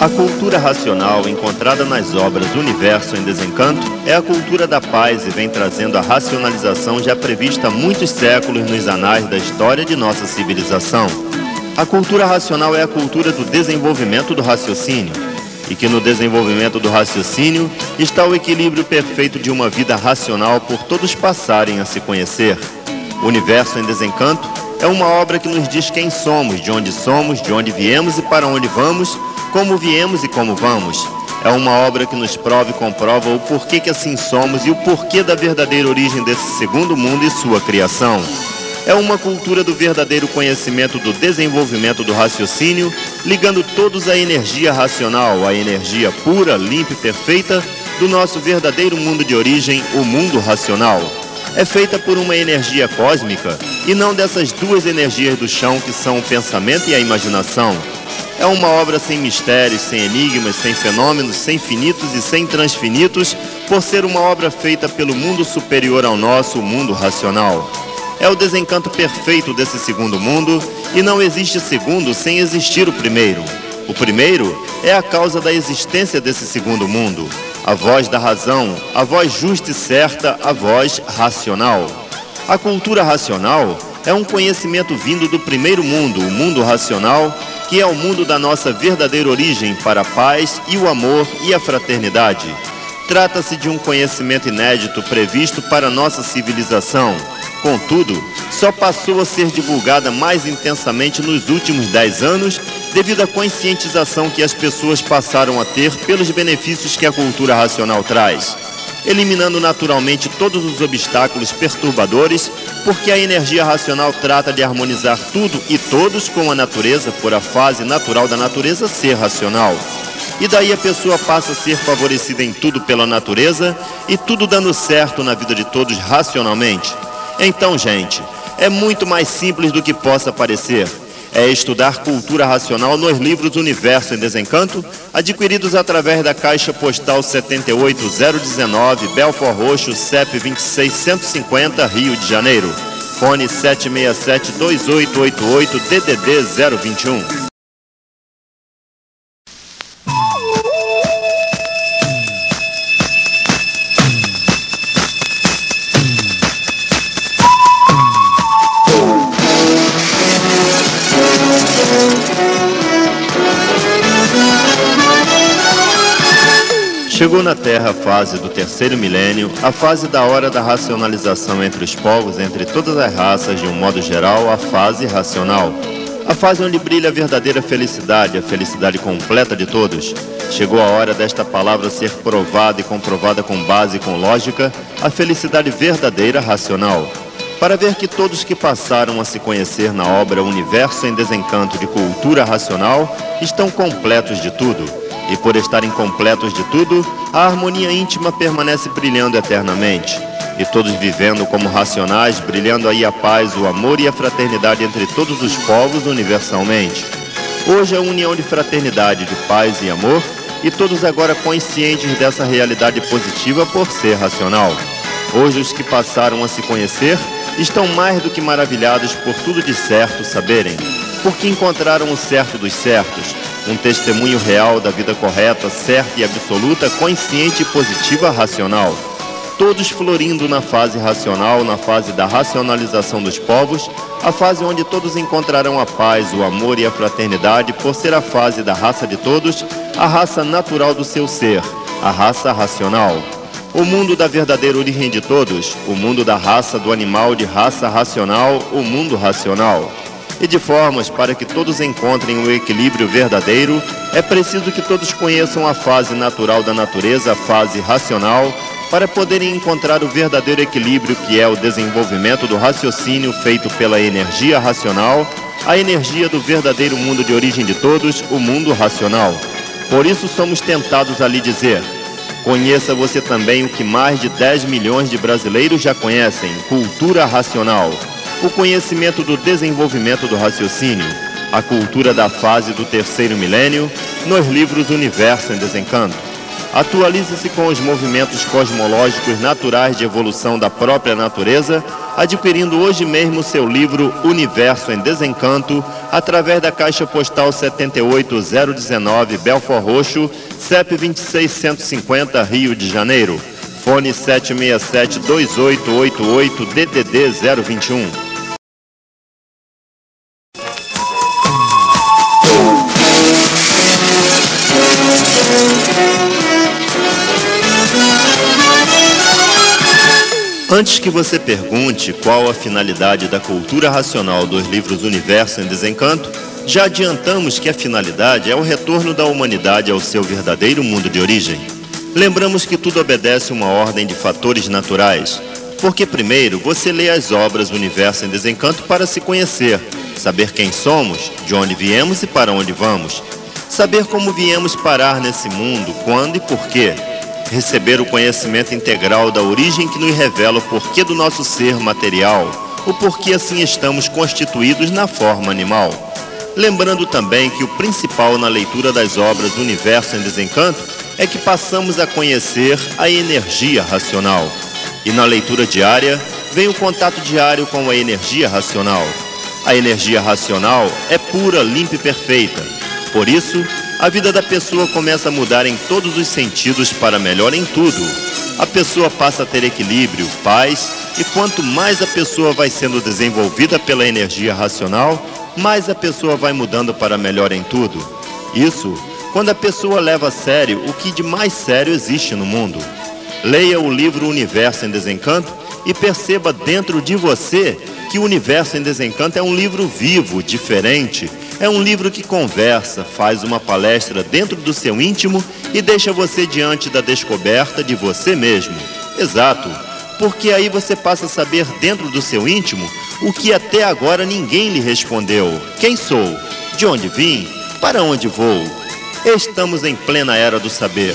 A cultura racional encontrada nas obras Universo em Desencanto é a cultura da paz e vem trazendo a racionalização já prevista há muitos séculos nos anais da história de nossa civilização. A cultura racional é a cultura do desenvolvimento do raciocínio, e que no desenvolvimento do raciocínio está o equilíbrio perfeito de uma vida racional por todos passarem a se conhecer. Universo em Desencanto é uma obra que nos diz quem somos, de onde somos, de onde viemos e para onde vamos como viemos e como vamos. É uma obra que nos prova e comprova o porquê que assim somos e o porquê da verdadeira origem desse segundo mundo e sua criação. É uma cultura do verdadeiro conhecimento do desenvolvimento do raciocínio, ligando todos à energia racional, à energia pura, limpa e perfeita do nosso verdadeiro mundo de origem, o mundo racional. É feita por uma energia cósmica e não dessas duas energias do chão que são o pensamento e a imaginação é uma obra sem mistérios, sem enigmas, sem fenômenos, sem finitos e sem transfinitos, por ser uma obra feita pelo mundo superior ao nosso, o mundo racional. É o desencanto perfeito desse segundo mundo e não existe segundo sem existir o primeiro. O primeiro é a causa da existência desse segundo mundo, a voz da razão, a voz justa e certa, a voz racional. A cultura racional é um conhecimento vindo do primeiro mundo, o mundo racional, que é o mundo da nossa verdadeira origem para a paz e o amor e a fraternidade. Trata-se de um conhecimento inédito previsto para nossa civilização. Contudo, só passou a ser divulgada mais intensamente nos últimos dez anos devido à conscientização que as pessoas passaram a ter pelos benefícios que a cultura racional traz eliminando naturalmente todos os obstáculos perturbadores, porque a energia racional trata de harmonizar tudo e todos com a natureza, por a fase natural da natureza ser racional. E daí a pessoa passa a ser favorecida em tudo pela natureza e tudo dando certo na vida de todos racionalmente. Então, gente, é muito mais simples do que possa parecer é estudar cultura racional nos livros Universo em Desencanto, adquiridos através da Caixa Postal 78019, Belfort Roxo, CEP 26150, Rio de Janeiro. Fone 767-2888, DDD 021. Chegou na Terra a fase do terceiro milênio, a fase da hora da racionalização entre os povos, entre todas as raças, de um modo geral, a fase racional. A fase onde brilha a verdadeira felicidade, a felicidade completa de todos. Chegou a hora desta palavra ser provada e comprovada com base e com lógica, a felicidade verdadeira racional. Para ver que todos que passaram a se conhecer na obra Universo em Desencanto de Cultura Racional estão completos de tudo e por estarem completos de tudo, a harmonia íntima permanece brilhando eternamente. E todos vivendo como racionais, brilhando aí a paz, o amor e a fraternidade entre todos os povos universalmente. Hoje a união de fraternidade, de paz e amor, e todos agora conscientes dessa realidade positiva por ser racional. Hoje os que passaram a se conhecer estão mais do que maravilhados por tudo de certo saberem, porque encontraram o certo dos certos, um testemunho real da vida correta, certa e absoluta, consciente, positiva, racional. Todos florindo na fase racional, na fase da racionalização dos povos, a fase onde todos encontrarão a paz, o amor e a fraternidade, por ser a fase da raça de todos, a raça natural do seu ser, a raça racional. O mundo da verdadeira origem de todos, o mundo da raça do animal de raça racional, o mundo racional e de formas para que todos encontrem o equilíbrio verdadeiro, é preciso que todos conheçam a fase natural da natureza, a fase racional, para poderem encontrar o verdadeiro equilíbrio que é o desenvolvimento do raciocínio feito pela energia racional, a energia do verdadeiro mundo de origem de todos, o mundo racional. Por isso somos tentados a lhe dizer: conheça você também o que mais de 10 milhões de brasileiros já conhecem, cultura racional o conhecimento do desenvolvimento do raciocínio, a cultura da fase do terceiro milênio, nos livros Universo em Desencanto. Atualize-se com os movimentos cosmológicos naturais de evolução da própria natureza, adquirindo hoje mesmo seu livro Universo em Desencanto, através da caixa postal 78019 Belfort Roxo, CEP 26150 Rio de Janeiro. Fone 767 2888 DDD 021. Antes que você pergunte qual a finalidade da cultura racional dos livros Universo em Desencanto, já adiantamos que a finalidade é o retorno da humanidade ao seu verdadeiro mundo de origem. Lembramos que tudo obedece uma ordem de fatores naturais, porque primeiro você lê as obras Universo em Desencanto para se conhecer, saber quem somos, de onde viemos e para onde vamos, saber como viemos parar nesse mundo, quando e por quê receber o conhecimento integral da origem que nos revela o porquê do nosso ser material, o porquê assim estamos constituídos na forma animal. Lembrando também que o principal na leitura das obras do Universo em Desencanto é que passamos a conhecer a energia racional. E na leitura diária vem o contato diário com a energia racional. A energia racional é pura, limpa e perfeita. Por isso, a vida da pessoa começa a mudar em todos os sentidos para melhor em tudo. A pessoa passa a ter equilíbrio, paz, e quanto mais a pessoa vai sendo desenvolvida pela energia racional, mais a pessoa vai mudando para melhor em tudo. Isso quando a pessoa leva a sério o que de mais sério existe no mundo. Leia o livro Universo em Desencanto e perceba dentro de você que o Universo em Desencanto é um livro vivo, diferente é um livro que conversa, faz uma palestra dentro do seu íntimo e deixa você diante da descoberta de você mesmo. Exato, porque aí você passa a saber dentro do seu íntimo o que até agora ninguém lhe respondeu: quem sou? De onde vim? Para onde vou? Estamos em plena era do saber.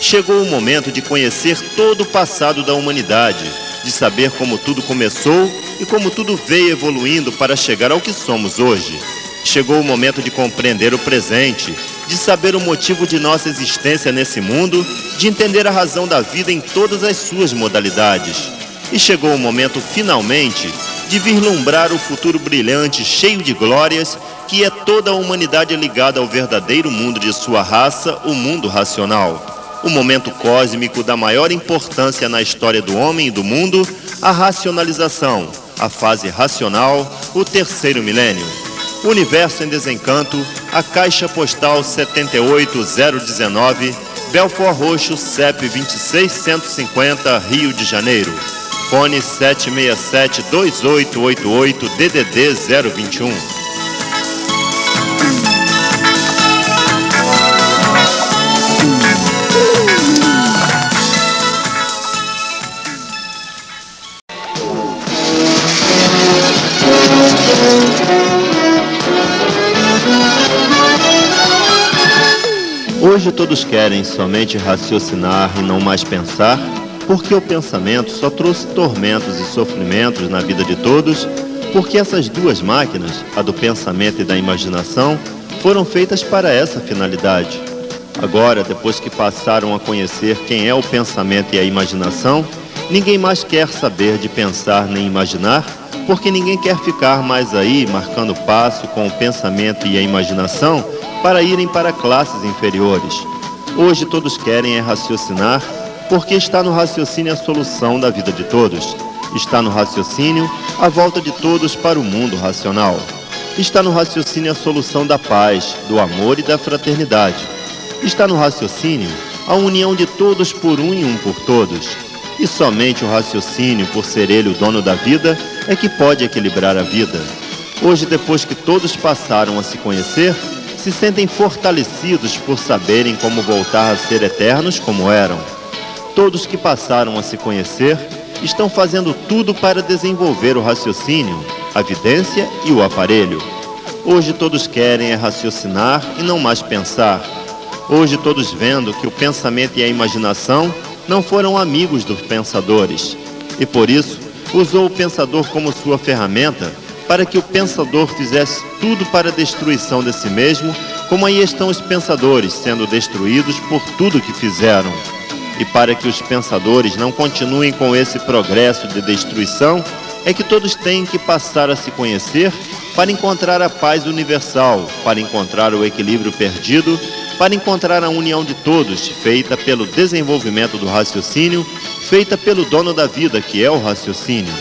Chegou o momento de conhecer todo o passado da humanidade, de saber como tudo começou e como tudo veio evoluindo para chegar ao que somos hoje. Chegou o momento de compreender o presente, de saber o motivo de nossa existência nesse mundo, de entender a razão da vida em todas as suas modalidades. E chegou o momento, finalmente, de vislumbrar o futuro brilhante, cheio de glórias, que é toda a humanidade ligada ao verdadeiro mundo de sua raça, o mundo racional. O momento cósmico da maior importância na história do homem e do mundo, a racionalização, a fase racional, o terceiro milênio. Universo em Desencanto, a Caixa Postal 78019, Belfort Roxo, CEP 26150, Rio de Janeiro. Fone 767 2888 DDD 021. Hoje todos querem somente raciocinar e não mais pensar, porque o pensamento só trouxe tormentos e sofrimentos na vida de todos, porque essas duas máquinas, a do pensamento e da imaginação, foram feitas para essa finalidade. Agora, depois que passaram a conhecer quem é o pensamento e a imaginação, ninguém mais quer saber de pensar nem imaginar, porque ninguém quer ficar mais aí marcando passo com o pensamento e a imaginação para irem para classes inferiores. Hoje todos querem é raciocinar, porque está no raciocínio a solução da vida de todos. Está no raciocínio a volta de todos para o mundo racional. Está no raciocínio a solução da paz, do amor e da fraternidade. Está no raciocínio a união de todos por um e um por todos. E somente o raciocínio, por ser ele o dono da vida, é que pode equilibrar a vida. Hoje, depois que todos passaram a se conhecer, se sentem fortalecidos por saberem como voltar a ser eternos como eram. Todos que passaram a se conhecer estão fazendo tudo para desenvolver o raciocínio, a vidência e o aparelho. Hoje todos querem é raciocinar e não mais pensar. Hoje todos vendo que o pensamento e a imaginação não foram amigos dos pensadores. E por isso usou o pensador como sua ferramenta para que o pensador fizesse tudo para a destruição de si mesmo, Como aí estão os pensadores sendo destruídos por tudo que fizeram. E para que os pensadores não continuem com esse progresso de destruição, é que todos têm que passar a se conhecer para encontrar a paz universal, para encontrar o equilíbrio perdido, para encontrar a união de todos, feita pelo desenvolvimento do raciocínio, feita pelo dono da vida, que é o raciocínio.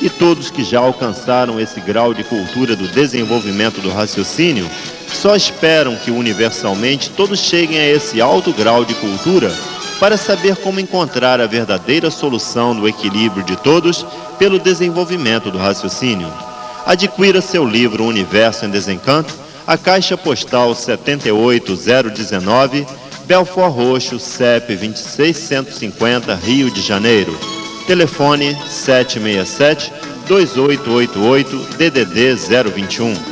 E todos que já alcançaram esse grau de cultura do desenvolvimento do raciocínio, só esperam que universalmente todos cheguem a esse alto grau de cultura para saber como encontrar a verdadeira solução do equilíbrio de todos pelo desenvolvimento do raciocínio. Adquira seu livro Universo em Desencanto, a caixa postal 78019, Belfort Roxo, CEP 26150, Rio de Janeiro. Telefone 767 2888 DDD 021.